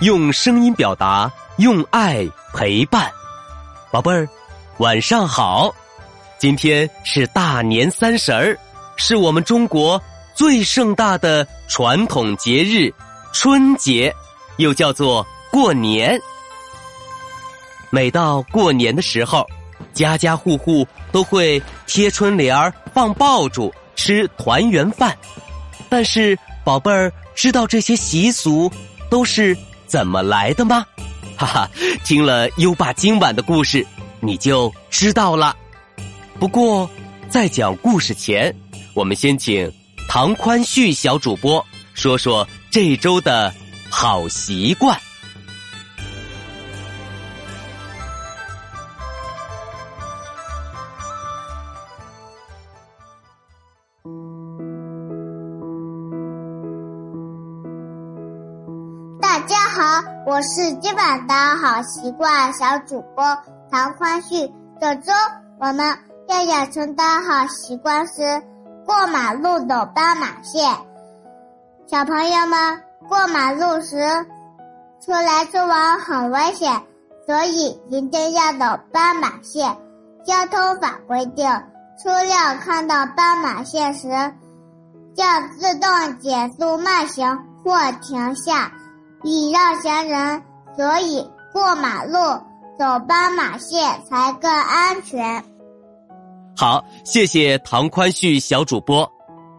用声音表达，用爱陪伴。宝贝儿，晚上好！今天是大年三十儿，是我们中国最盛大的传统节日——春节，又叫做过年。每到过年的时候，家家户户都会贴春联儿、放爆竹、吃团圆饭。但是，宝贝儿知道这些习俗都是？怎么来的吗？哈哈，听了优爸今晚的故事，你就知道了。不过，在讲故事前，我们先请唐宽旭小主播说说这周的好习惯。我是今晚的好习惯小主播唐欢旭。本周我们要养成的好习惯是过马路走斑马线。小朋友们，过马路时出来出往很危险，所以一定要走斑马线。交通法规定，车辆看到斑马线时，要自动减速慢行或停下。礼让行人，所以过马路走斑马线才更安全。好，谢谢唐宽旭小主播。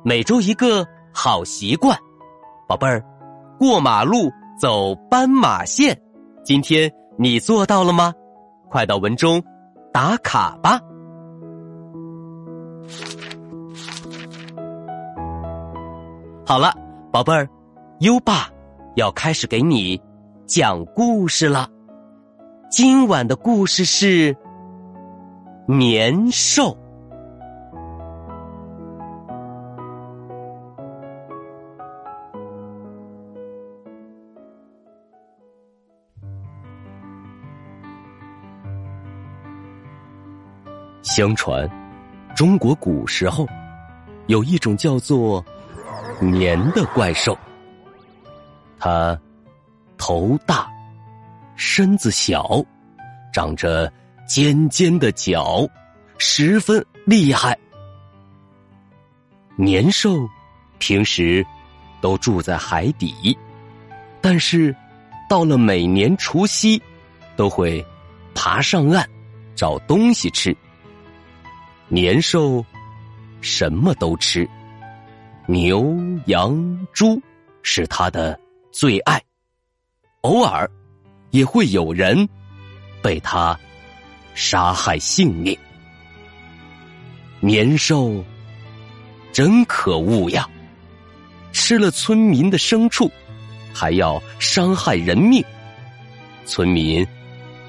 每周一个好习惯，宝贝儿，过马路走斑马线，今天你做到了吗？快到文中打卡吧。好了，宝贝儿，优爸。要开始给你讲故事了。今晚的故事是年兽。相传，中国古时候有一种叫做年的怪兽。它头大，身子小，长着尖尖的角，十分厉害。年兽平时都住在海底，但是到了每年除夕，都会爬上岸找东西吃。年兽什么都吃，牛、羊、猪是它的。最爱，偶尔也会有人被他杀害性命。年兽真可恶呀！吃了村民的牲畜，还要伤害人命，村民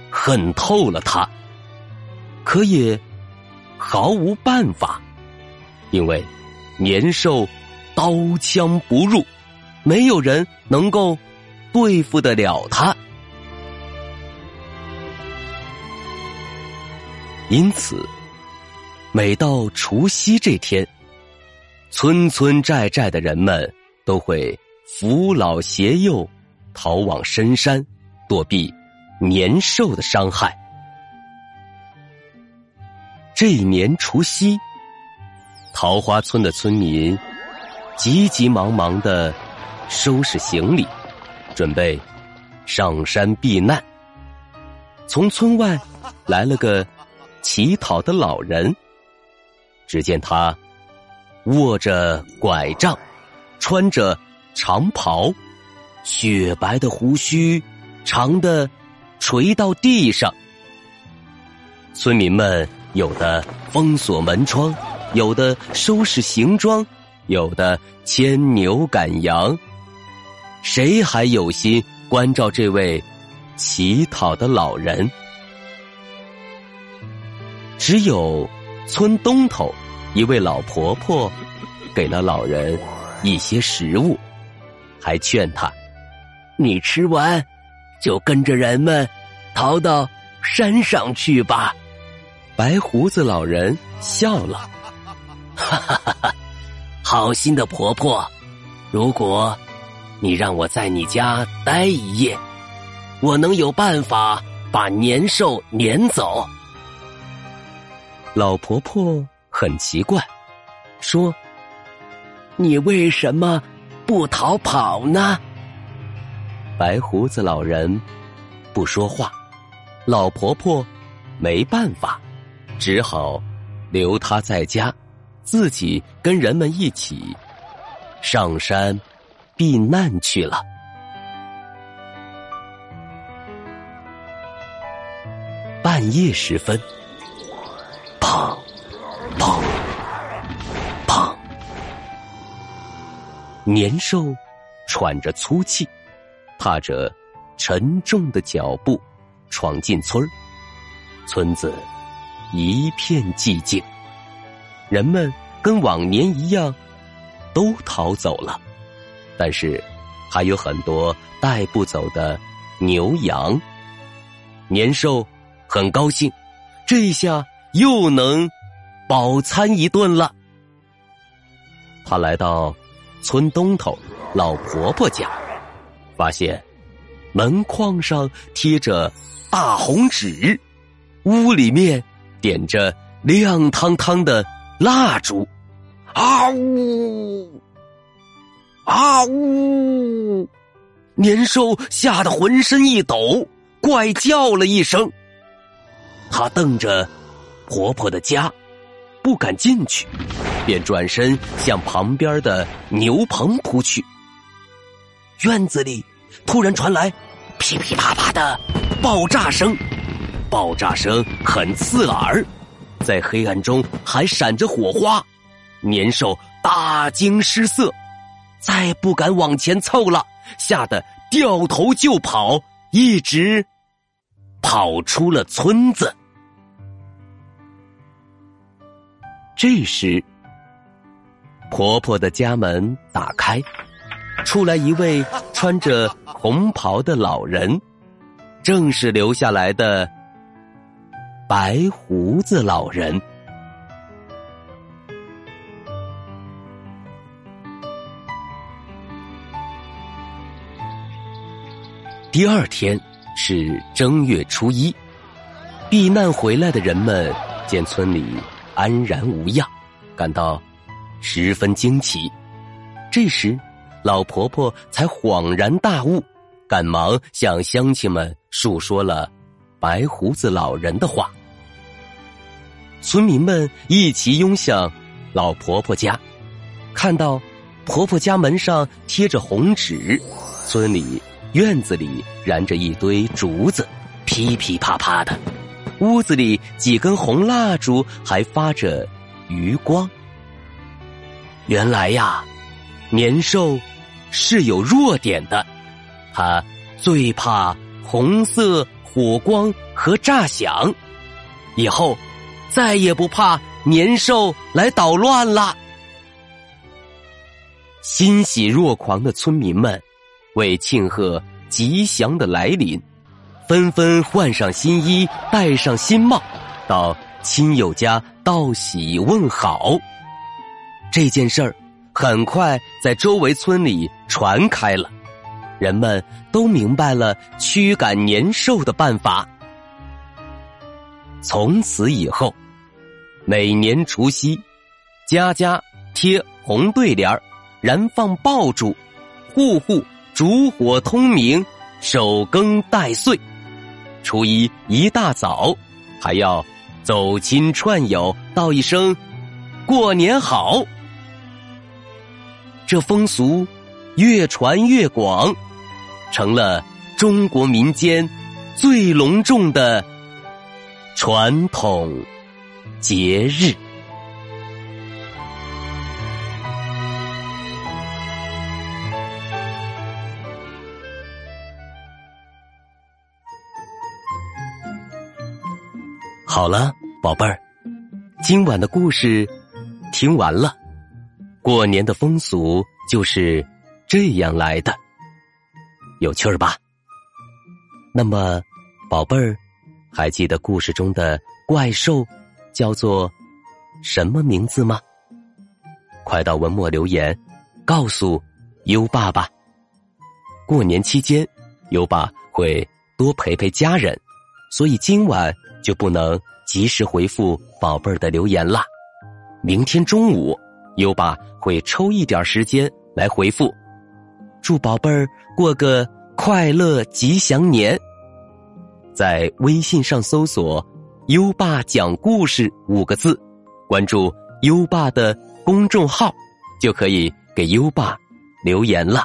恨透了他，可也毫无办法，因为年兽刀枪不入。没有人能够对付得了他，因此，每到除夕这天，村村寨寨的人们都会扶老携幼，逃往深山，躲避年兽的伤害。这一年除夕，桃花村的村民急急忙忙的。收拾行李，准备上山避难。从村外来了个乞讨的老人。只见他握着拐杖，穿着长袍，雪白的胡须长的垂到地上。村民们有的封锁门窗，有的收拾行装，有的牵牛赶羊。谁还有心关照这位乞讨的老人？只有村东头一位老婆婆给了老人一些食物，还劝他：“你吃完就跟着人们逃到山上去吧。”白胡子老人笑了：“ 哈哈哈哈！好心的婆婆，如果……”你让我在你家待一夜，我能有办法把年兽撵走。老婆婆很奇怪，说：“你为什么不逃跑呢？”白胡子老人不说话，老婆婆没办法，只好留他在家，自己跟人们一起上山避难去了。半夜时分。砰，砰，砰！年兽喘着粗气，踏着沉重的脚步闯进村村子一片寂静，人们跟往年一样都逃走了，但是还有很多带不走的牛羊。年兽很高兴，这下。又能饱餐一顿了。他来到村东头老婆婆家，发现门框上贴着大红纸，屋里面点着亮堂堂的蜡烛。啊呜！啊呜！年兽吓得浑身一抖，怪叫了一声。他瞪着。婆婆的家，不敢进去，便转身向旁边的牛棚扑去。院子里突然传来噼噼啪啪的爆炸声，爆炸声很刺耳，在黑暗中还闪着火花。年兽大惊失色，再不敢往前凑了，吓得掉头就跑，一直跑出了村子。这时，婆婆的家门打开，出来一位穿着红袍的老人，正是留下来的白胡子老人。第二天是正月初一，避难回来的人们见村里。安然无恙，感到十分惊奇。这时，老婆婆才恍然大悟，赶忙向乡亲们述说了白胡子老人的话。村民们一齐拥向老婆婆家，看到婆婆家门上贴着红纸，村里院子里燃着一堆竹子，噼噼啪啪的。屋子里几根红蜡烛还发着余光。原来呀，年兽是有弱点的，它最怕红色火光和炸响。以后再也不怕年兽来捣乱了。欣喜若狂的村民们，为庆贺吉祥的来临。纷纷换上新衣，戴上新帽，到亲友家道喜问好。这件事儿很快在周围村里传开了，人们都明白了驱赶年兽的办法。从此以后，每年除夕，家家贴红对联燃放爆竹，户户烛火通明，守更待岁。初一一大早，还要走亲串友，道一声“过年好”。这风俗越传越广，成了中国民间最隆重的传统节日。好了，宝贝儿，今晚的故事听完了。过年的风俗就是这样来的，有趣儿吧？那么，宝贝儿，还记得故事中的怪兽叫做什么名字吗？快到文末留言，告诉优爸吧。过年期间，优爸会。多陪陪家人，所以今晚就不能及时回复宝贝儿的留言啦。明天中午，优爸会抽一点时间来回复。祝宝贝儿过个快乐吉祥年！在微信上搜索“优爸讲故事”五个字，关注优爸的公众号，就可以给优爸留言了。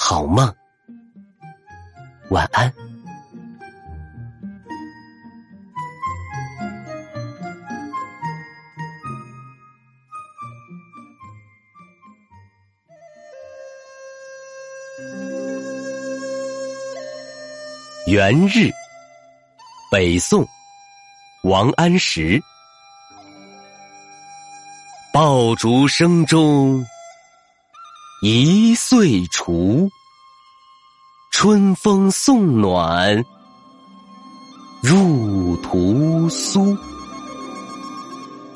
好梦，晚安。元日，北宋，王安石。爆竹声中。一岁除，春风送暖入屠苏。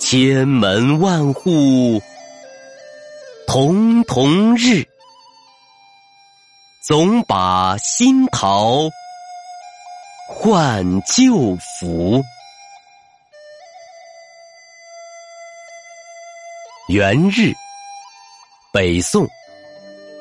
千门万户曈曈日，总把新桃换旧符。元日，北宋。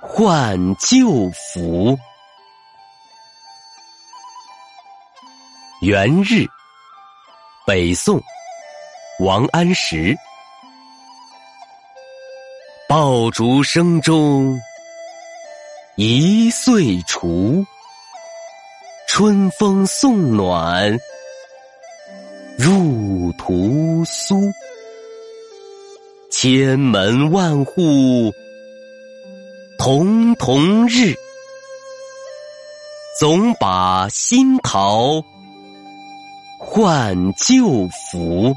换旧符。元日，北宋，王安石。爆竹声中一岁除，春风送暖入屠苏。千门万户。红彤日，总把新桃换旧符。